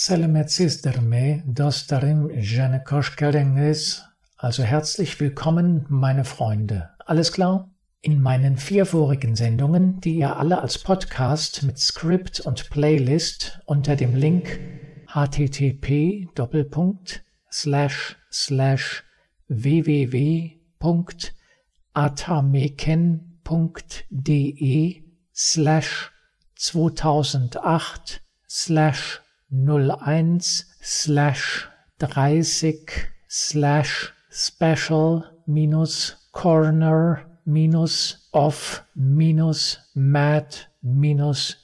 Selamet derme dostarim jene koshkerenges. Also herzlich willkommen, meine Freunde. Alles klar? In meinen vier vorigen Sendungen, die ihr alle als Podcast mit Script und Playlist unter dem Link http www.atameken.de slash 2008 slash 01 slash 30 slash special minus corner minus off minus mad minus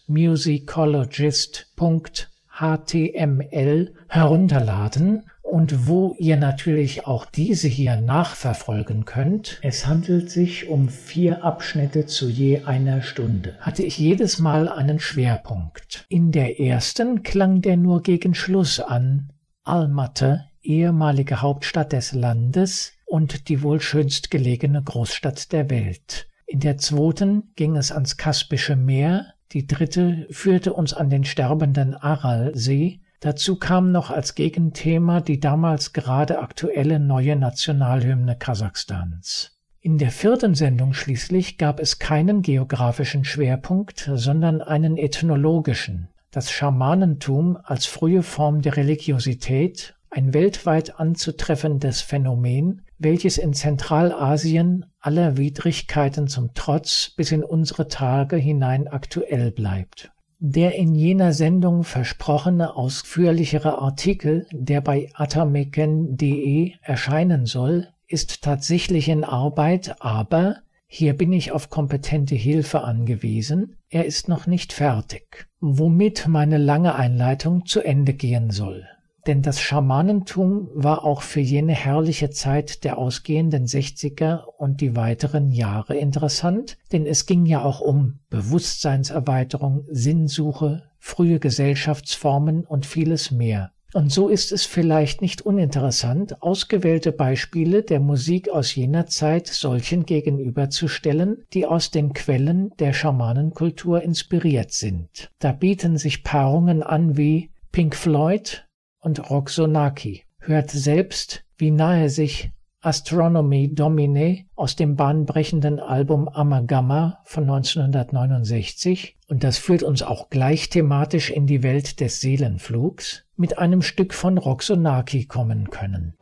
musicologist.html herunterladen und wo ihr natürlich auch diese hier nachverfolgen könnt. Es handelt sich um vier Abschnitte zu je einer Stunde. Hatte ich jedes Mal einen Schwerpunkt. In der ersten klang der nur gegen Schluss an. Almaty, ehemalige Hauptstadt des Landes und die wohl schönst gelegene Großstadt der Welt. In der zweiten ging es ans Kaspische Meer, die dritte führte uns an den sterbenden Aralsee Dazu kam noch als Gegenthema die damals gerade aktuelle neue Nationalhymne Kasachstans. In der vierten Sendung schließlich gab es keinen geografischen Schwerpunkt, sondern einen ethnologischen. Das Schamanentum als frühe Form der Religiosität, ein weltweit anzutreffendes Phänomen, welches in Zentralasien aller Widrigkeiten zum Trotz bis in unsere Tage hinein aktuell bleibt. Der in jener Sendung versprochene ausführlichere Artikel, der bei atameken.de erscheinen soll, ist tatsächlich in Arbeit, aber hier bin ich auf kompetente Hilfe angewiesen, er ist noch nicht fertig, womit meine lange Einleitung zu Ende gehen soll denn das Schamanentum war auch für jene herrliche Zeit der ausgehenden Sechziger und die weiteren Jahre interessant, denn es ging ja auch um Bewusstseinserweiterung, Sinnsuche, frühe Gesellschaftsformen und vieles mehr. Und so ist es vielleicht nicht uninteressant, ausgewählte Beispiele der Musik aus jener Zeit solchen gegenüberzustellen, die aus den Quellen der Schamanenkultur inspiriert sind. Da bieten sich Paarungen an wie Pink Floyd, und Roxonaki. Hört selbst, wie nahe sich Astronomy Domine aus dem bahnbrechenden Album Amagama von 1969 und das führt uns auch gleich thematisch in die Welt des Seelenflugs mit einem Stück von Roxonaki kommen können.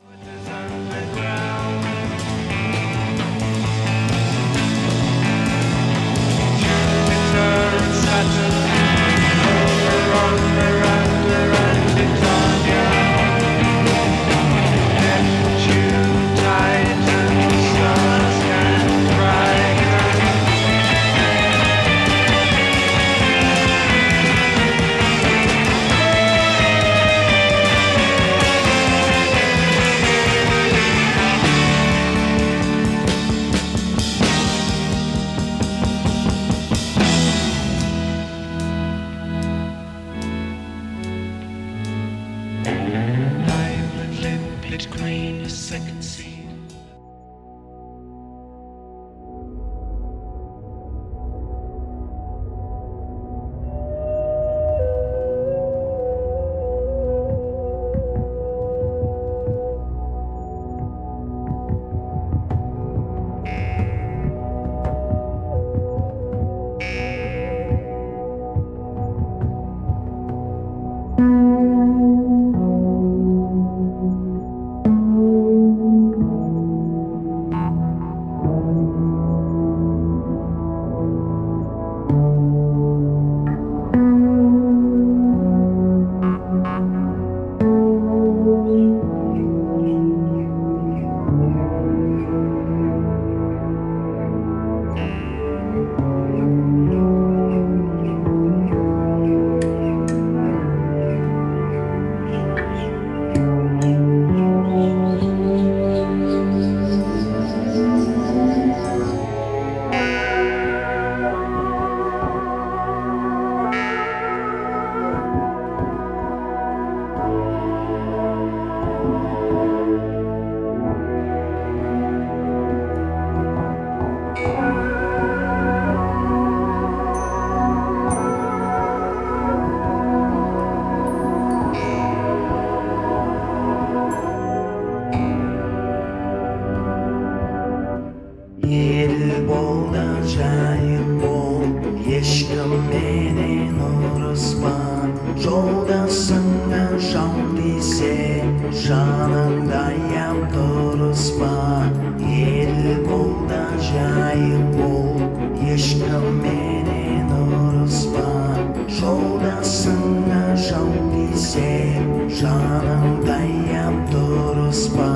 таңдайым дұрыс па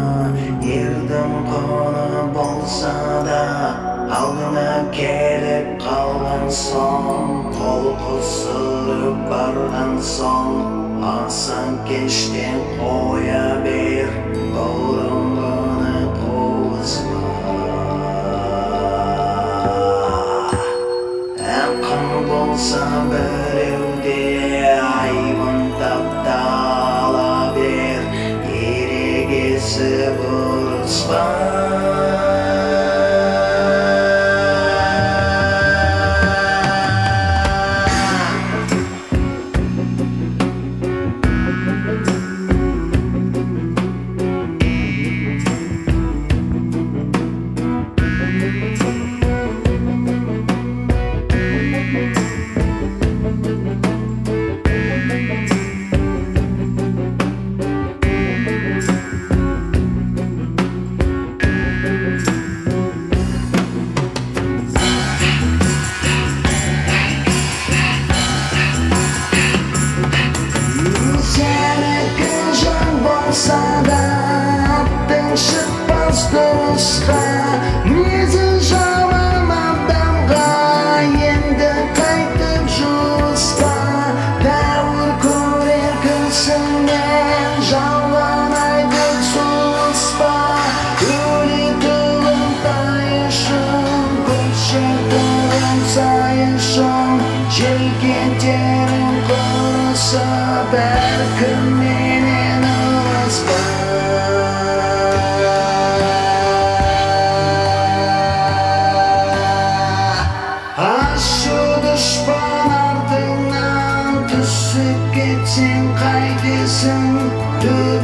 ердім құны болса да алдына келіп қалған соң қол қусырып барған соң асан кештен қоя бер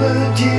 never do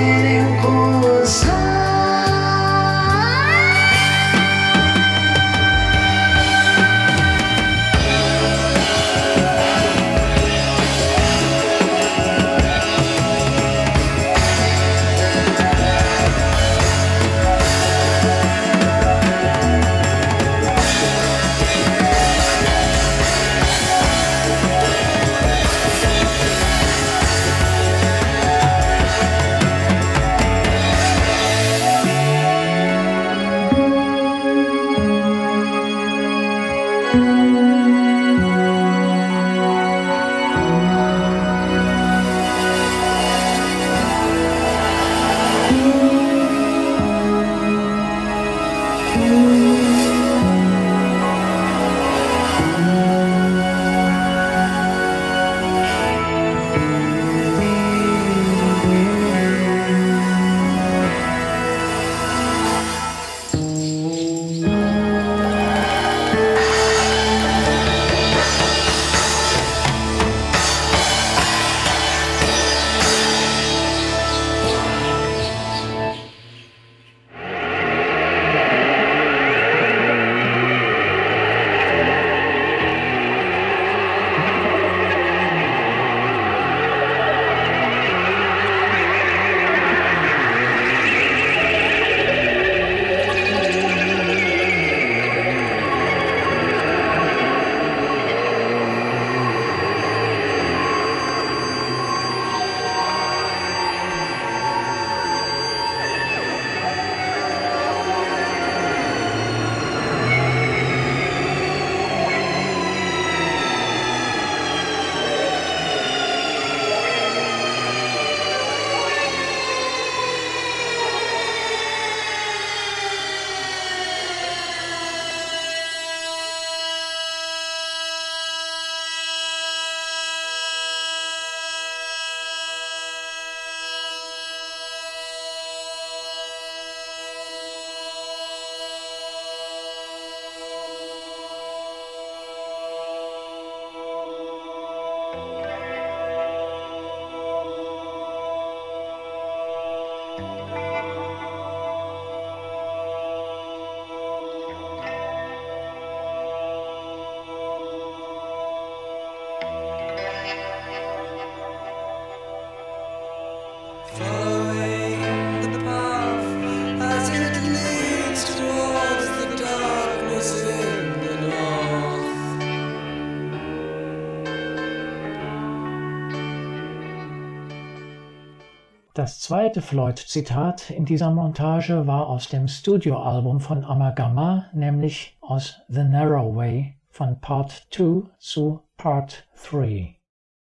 Das zweite Floyd-Zitat in dieser Montage war aus dem Studioalbum von Amagama, nämlich aus The Narrow Way von Part 2 zu Part 3.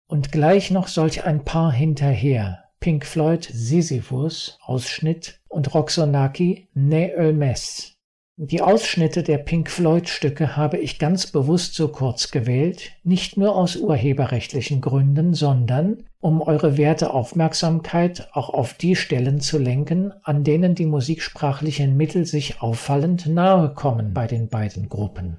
Und gleich noch solch ein paar hinterher. Pink Floyd Sisyphus Ausschnitt und Roxonaki Ne Ölmes die Ausschnitte der Pink-Floyd-Stücke habe ich ganz bewusst so kurz gewählt, nicht nur aus urheberrechtlichen Gründen, sondern um eure werte Aufmerksamkeit auch auf die Stellen zu lenken, an denen die musiksprachlichen Mittel sich auffallend nahe kommen bei den beiden Gruppen.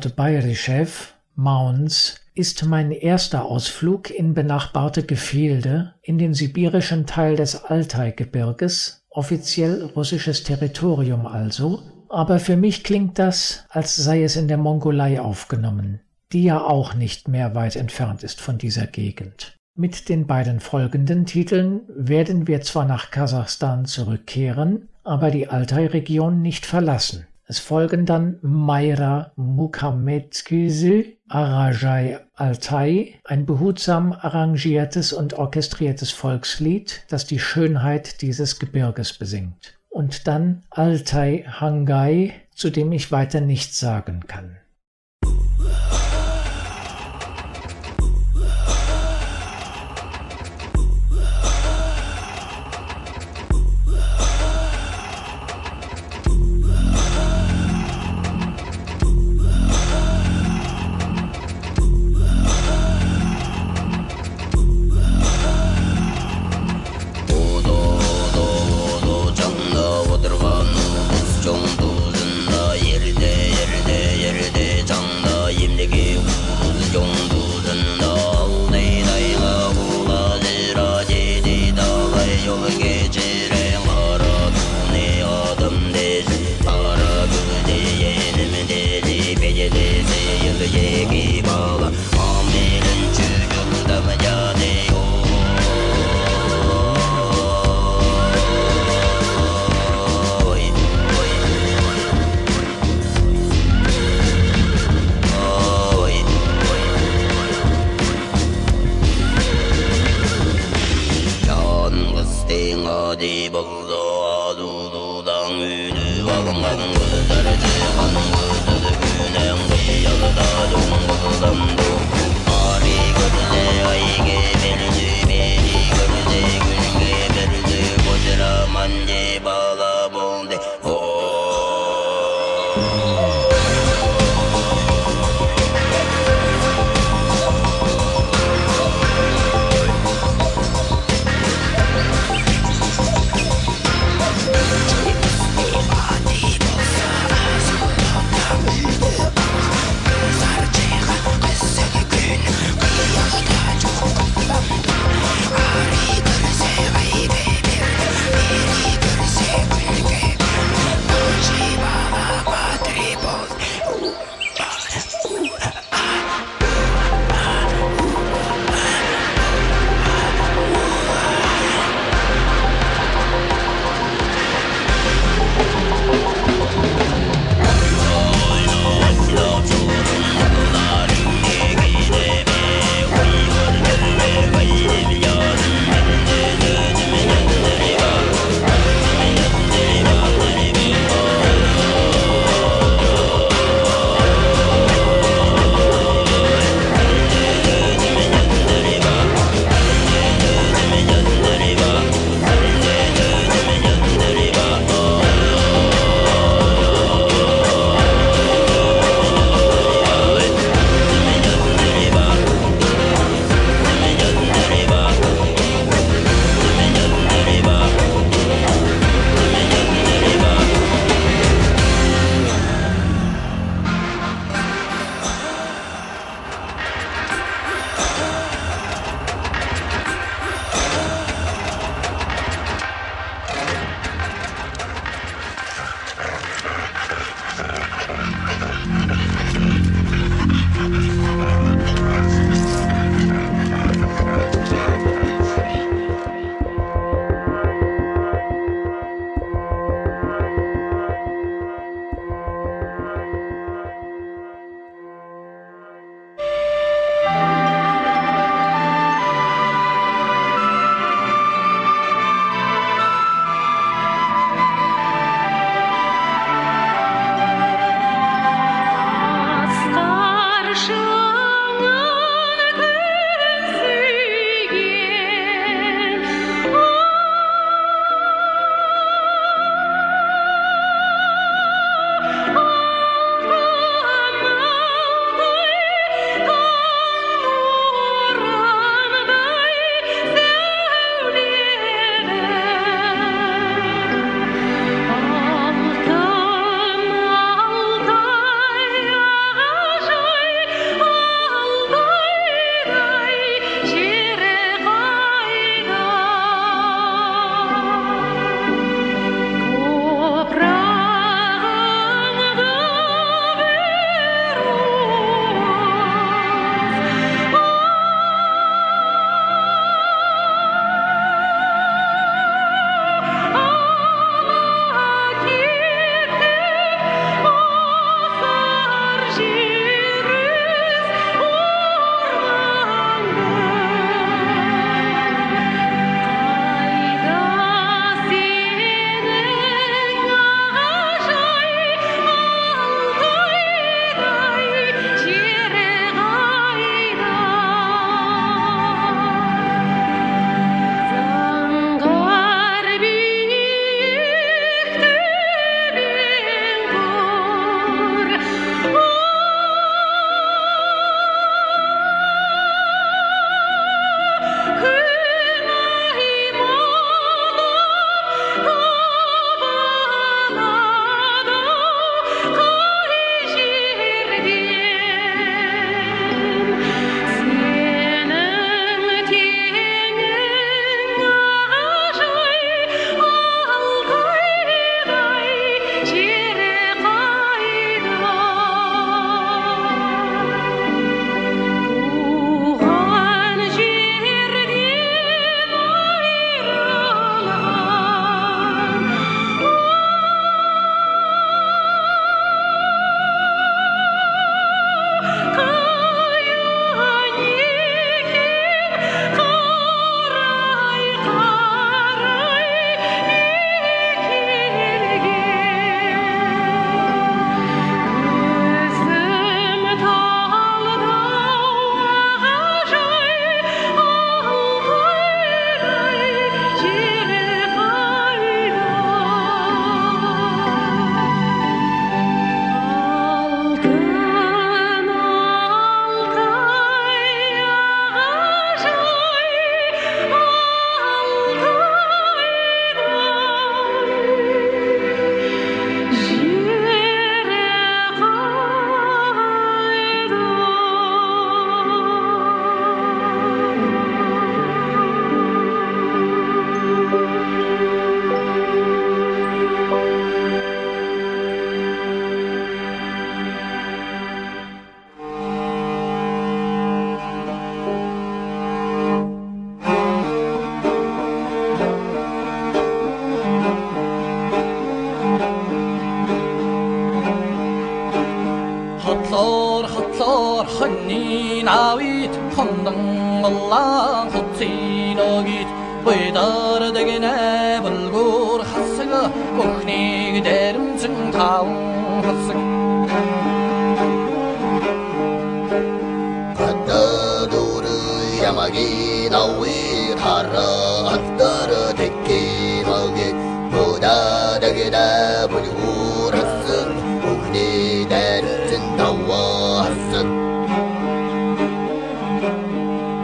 Bolot Bayrischew, Mounds, ist mein erster Ausflug in benachbarte Gefilde, in den sibirischen Teil des Altai-Gebirges, offiziell russisches Territorium also, aber für mich klingt das, als sei es in der Mongolei aufgenommen, die ja auch nicht mehr weit entfernt ist von dieser Gegend. Mit den beiden folgenden Titeln werden wir zwar nach Kasachstan zurückkehren, aber die Altai-Region nicht verlassen. Es folgen dann Mayra Mukhamedkisi, Arajai Altai, ein behutsam arrangiertes und orchestriertes Volkslied, das die Schönheit dieses Gebirges besingt. Und dann Altai Hangai, zu dem ich weiter nichts sagen kann.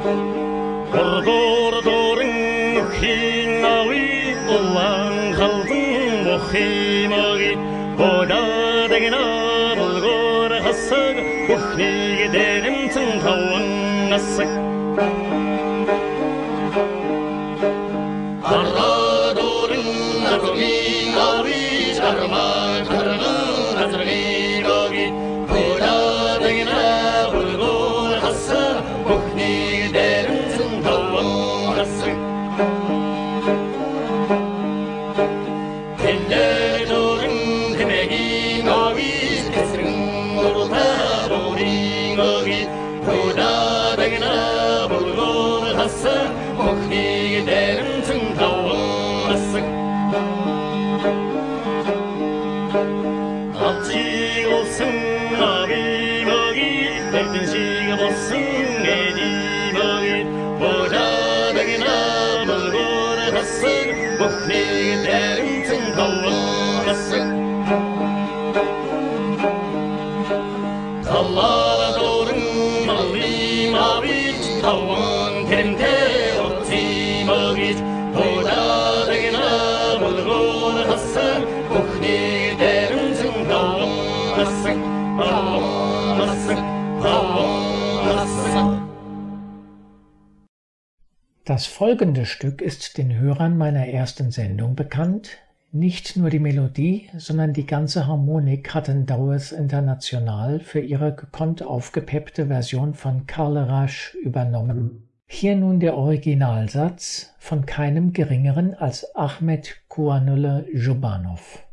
Гордор дорын хийн ави улан халдын мохимаги Бодадагийн абылгор хасаг. Бүхнийг дэрэмцэн таван насаг. folgende Stück ist den Hörern meiner ersten Sendung bekannt, nicht nur die Melodie, sondern die ganze Harmonik hatten Dowers international für ihre gekonnt aufgepeppte Version von Carle Rasch übernommen. Hier nun der Originalsatz von keinem Geringeren als Ahmet Kuanöle Jobanow.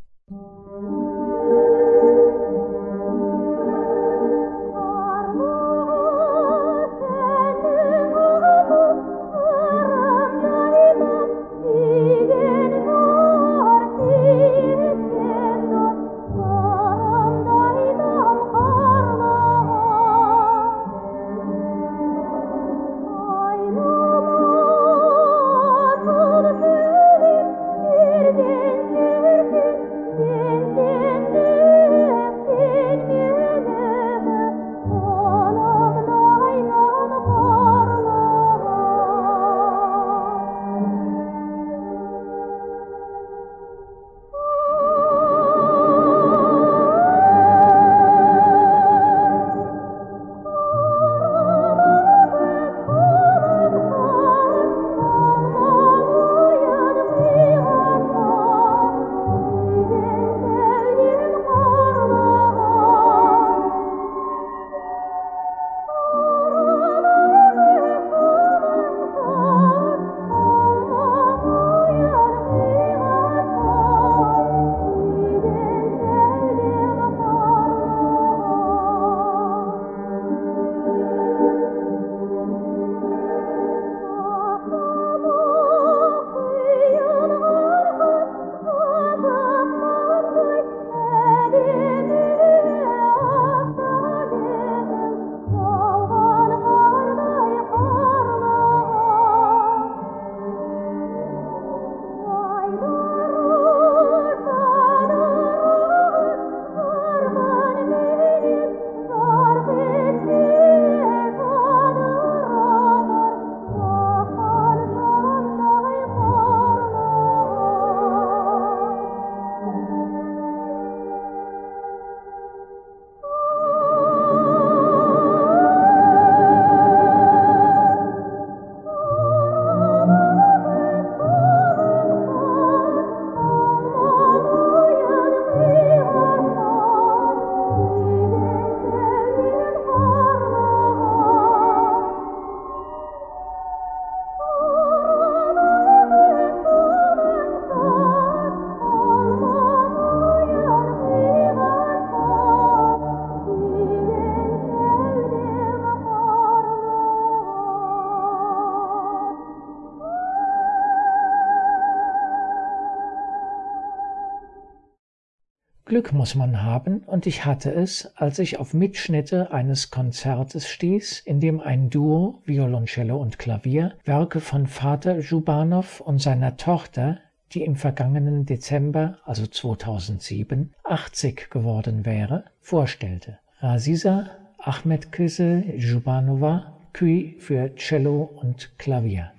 Glück muss man haben, und ich hatte es, als ich auf Mitschnitte eines Konzertes stieß, in dem ein Duo, Violoncello und Klavier, Werke von Vater Schubanow und seiner Tochter, die im vergangenen Dezember, also 2007, 80 geworden wäre, vorstellte. Rasisa Ahmedkise Jubanova, Kui für Cello und Klavier.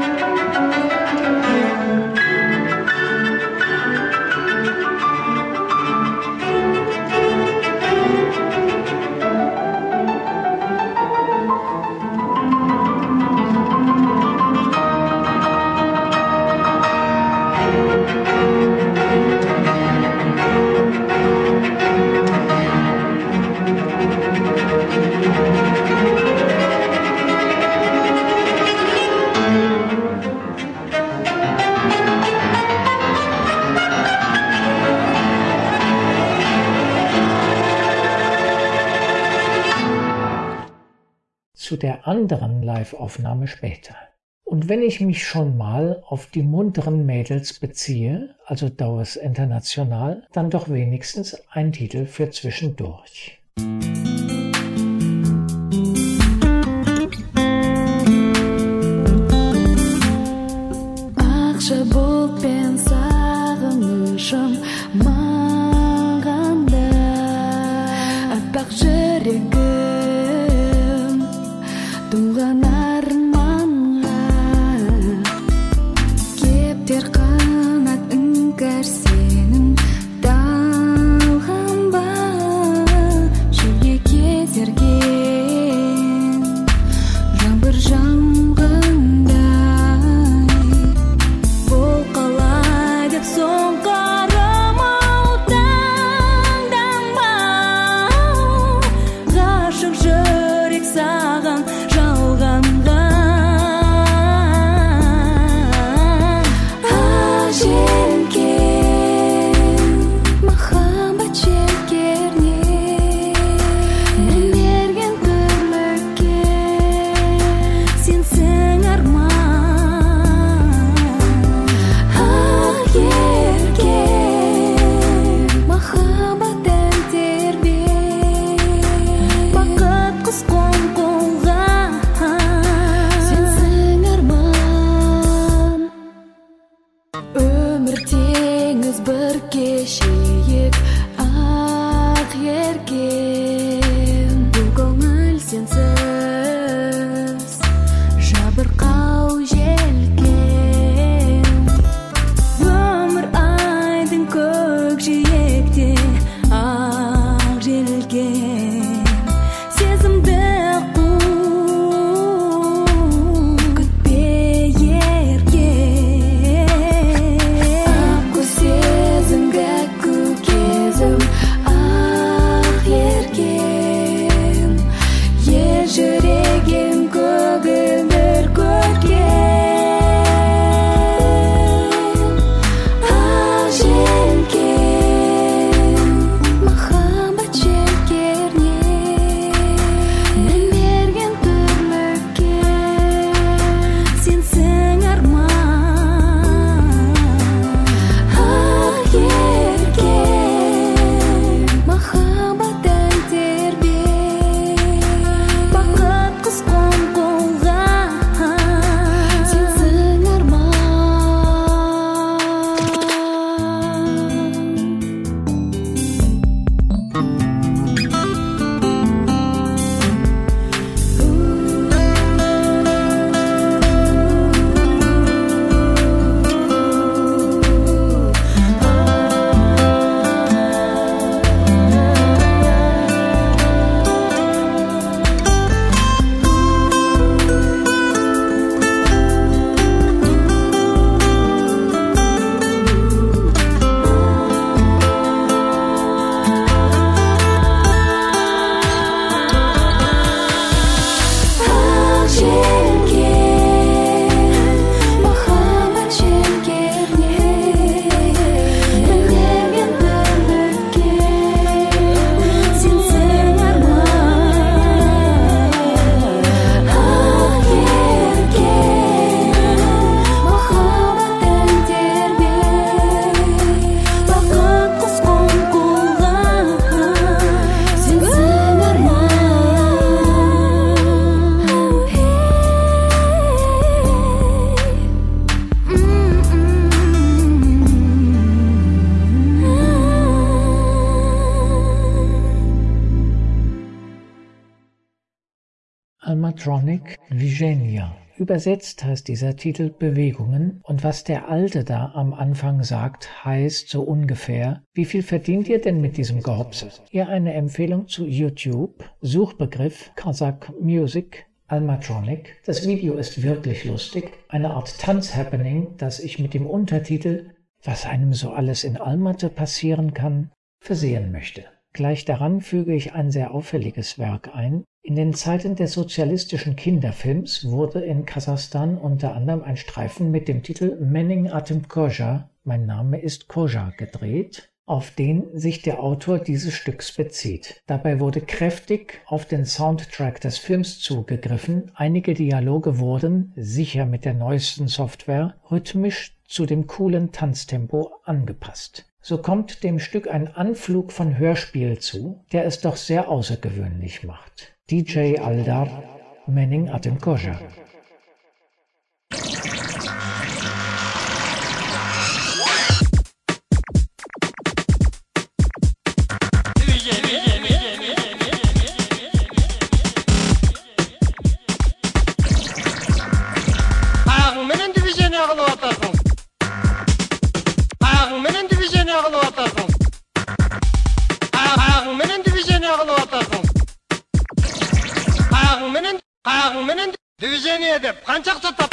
Zu der anderen Live-Aufnahme später. Und wenn ich mich schon mal auf die munteren Mädels beziehe, also Dauers International, dann doch wenigstens ein Titel für zwischendurch. Since Übersetzt heißt dieser Titel Bewegungen und was der Alte da am Anfang sagt, heißt so ungefähr, wie viel verdient ihr denn mit diesem Gehopse? Ihr eine Empfehlung zu YouTube, Suchbegriff Kazakh Music, Almatronic. Das Video ist wirklich lustig, eine Art Tanzhappening, das ich mit dem Untertitel Was einem so alles in Almaty passieren kann, versehen möchte. Gleich daran füge ich ein sehr auffälliges Werk ein, in den Zeiten des sozialistischen Kinderfilms wurde in Kasachstan unter anderem ein Streifen mit dem Titel Menning Atem Koja, mein Name ist Koja, gedreht, auf den sich der Autor dieses Stücks bezieht. Dabei wurde kräftig auf den Soundtrack des Films zugegriffen, einige Dialoge wurden, sicher mit der neuesten Software, rhythmisch zu dem coolen Tanztempo angepasst. So kommt dem Stück ein Anflug von Hörspiel zu, der es doch sehr außergewöhnlich macht. DJ Aldar Manning Atem жағыңменен дивизения деп қаншақты тап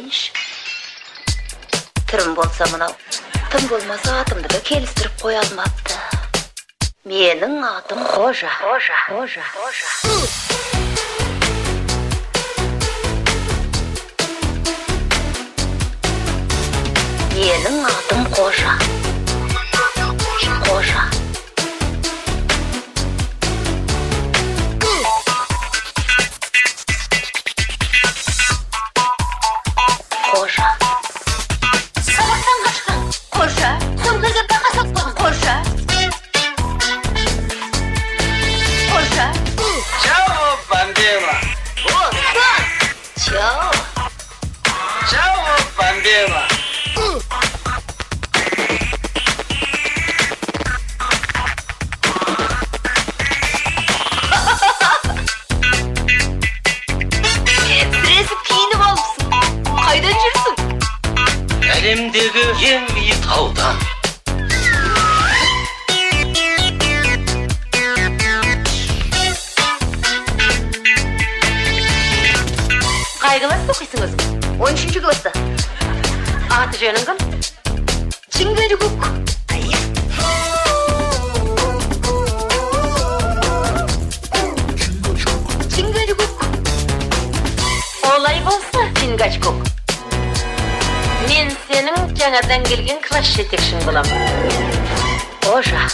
келейінші түрім болса мынау тым болмаса атымды да келістіріп қоя алмапты менің атым қожа қожа қожа қожа менің атым қожа жаңадан келген класс жетекшің боламын. Қожа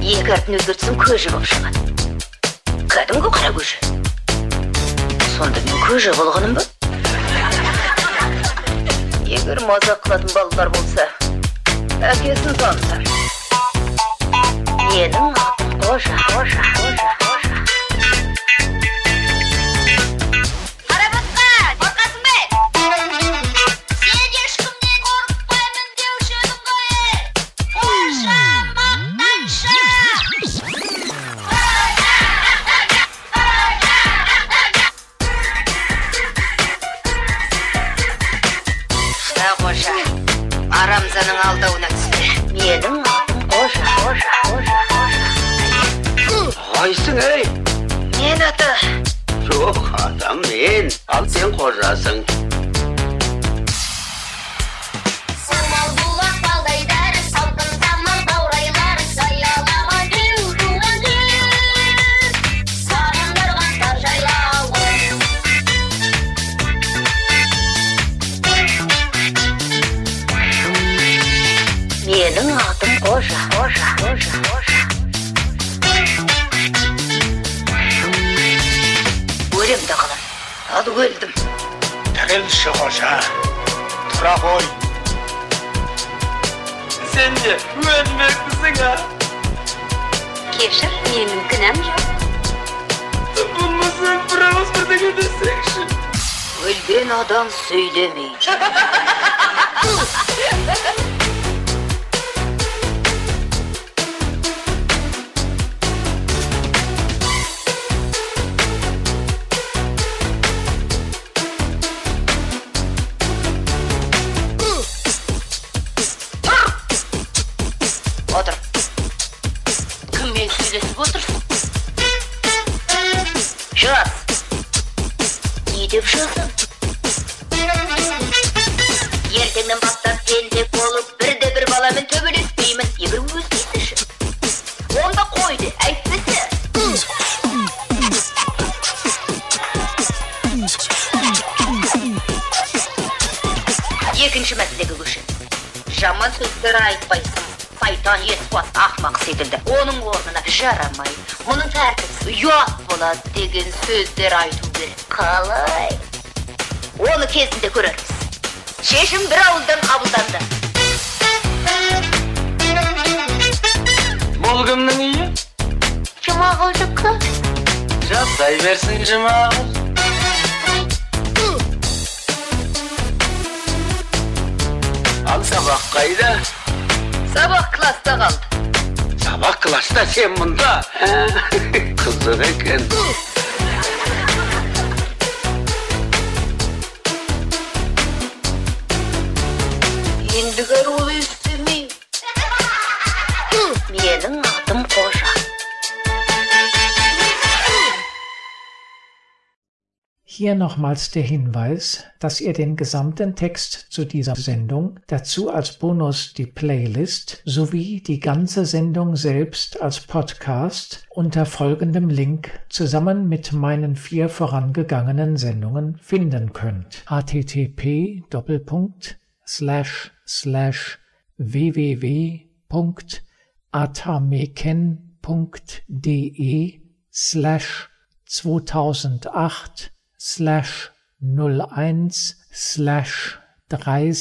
екі әрпін өзгертсем көже болып шығады. Кәдімгі қара көже сонда мен көже болғаным ба? Егер мазақ қылатын балалар болса әкесін танысар менің атым қожа қожа қожа 点保险和热身。Өлдім Тігілші қожа. Тұра қой. Сен де өлмекпісің, а? кешір менің кінәм жоқ Болмаса бір ауыз бірдеңе десеңші. өлген адам сөйлемейді сөздер айтпайсың сайтан есуат ақмақ секілді. Оның орнына жарамай мұның тәртіпсіз ұят болады деген сөздер айту керек. Қалай? Оны кезінде көрерміз. Шешім бір ауыздан қабылданды. Бұл кімнің үйі? жұмағұлдікі Жасай берсін жұмағұл. Ал сабақ қайда? сабақ класста қалды Сабақ класста сен мұнда. Қызық екен. ендігі Hier nochmals der Hinweis, dass ihr den gesamten Text zu dieser Sendung, dazu als Bonus die Playlist sowie die ganze Sendung selbst als Podcast unter folgendem Link zusammen mit meinen vier vorangegangenen Sendungen finden könnt. http www.atameken.de slash 2008 slash 01 slash 30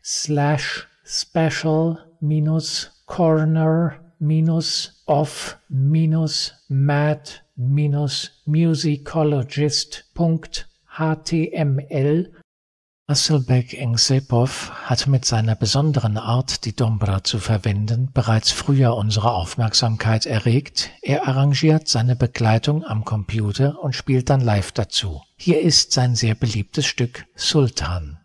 slash special minus corner minus off minus mad minus musicologist.html Asselbeck Engsepov hat mit seiner besonderen Art, die Dombra zu verwenden, bereits früher unsere Aufmerksamkeit erregt. Er arrangiert seine Begleitung am Computer und spielt dann live dazu. Hier ist sein sehr beliebtes Stück Sultan.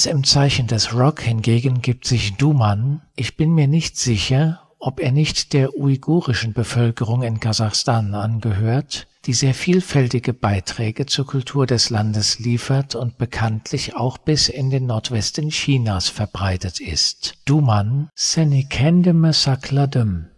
Ganz im Zeichen des Rock hingegen gibt sich Duman, ich bin mir nicht sicher, ob er nicht der uigurischen Bevölkerung in Kasachstan angehört, die sehr vielfältige Beiträge zur Kultur des Landes liefert und bekanntlich auch bis in den Nordwesten Chinas verbreitet ist. Duman Senikendeme Sakladum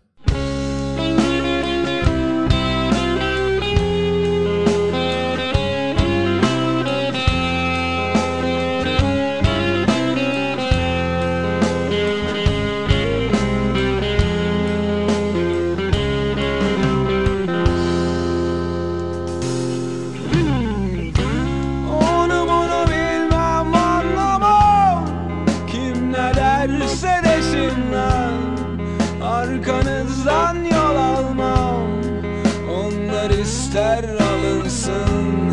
ister alınsın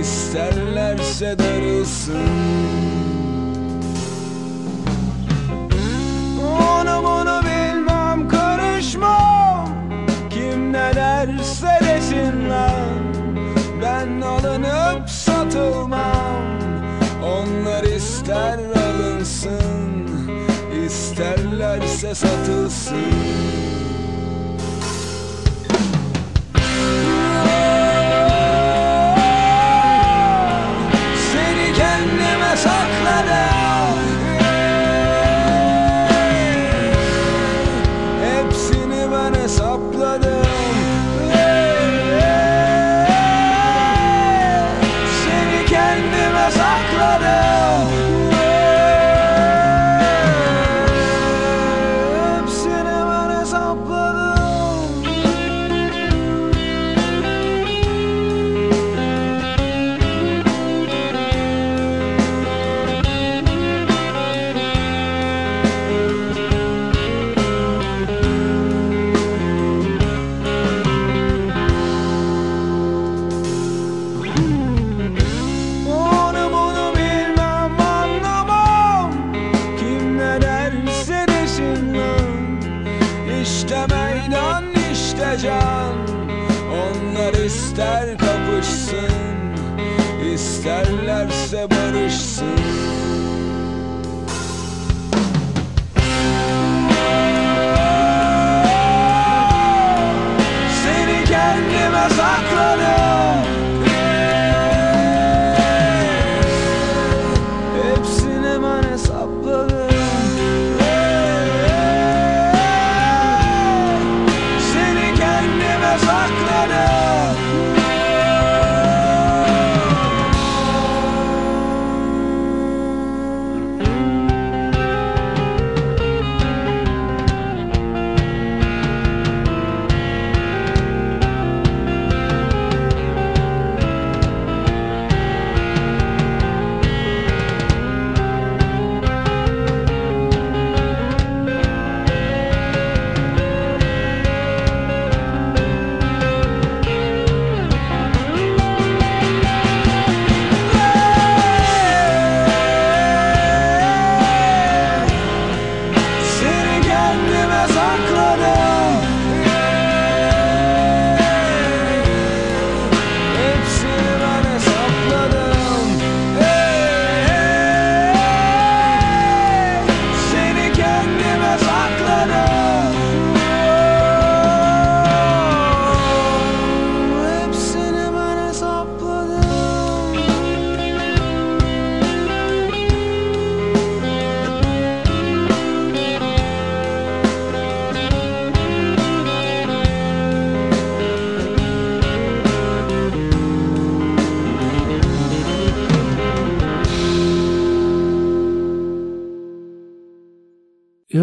isterlerse darılsın. Onu bunu bilmem karışmam. Kim ne derse desin lan. Ben alınıp satılmam. Onlar ister alınsın isterlerse satılsın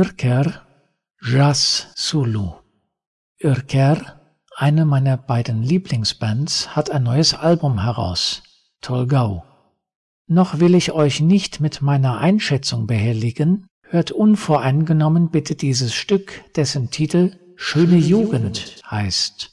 Ürker Jazz Zulu. Ürker, eine meiner beiden Lieblingsbands, hat ein neues Album heraus. Tolgau. Noch will ich euch nicht mit meiner Einschätzung behelligen, hört unvoreingenommen bitte dieses Stück, dessen Titel Schöne Jugend heißt.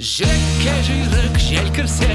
Жекке жүйрік жел кірсе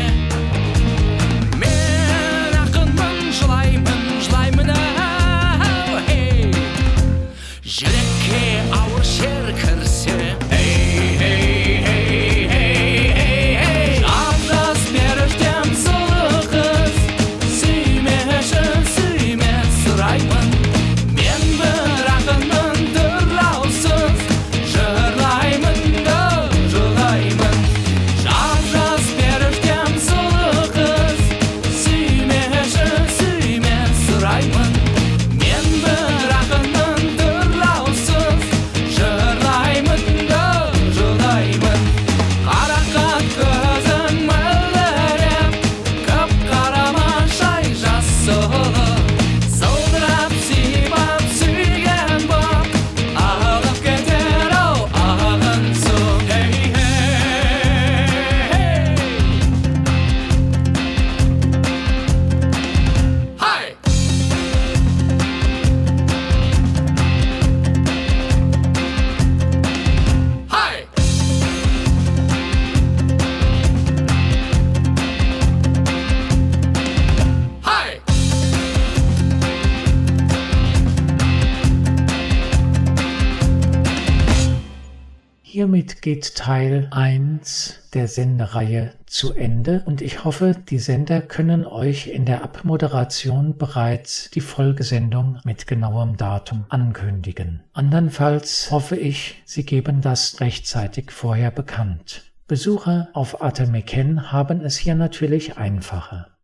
geht Teil 1 der Sendereihe zu Ende und ich hoffe, die Sender können euch in der Abmoderation bereits die Folgesendung mit genauem Datum ankündigen. Andernfalls hoffe ich, sie geben das rechtzeitig vorher bekannt. Besucher auf Atemeken haben es hier natürlich einfacher.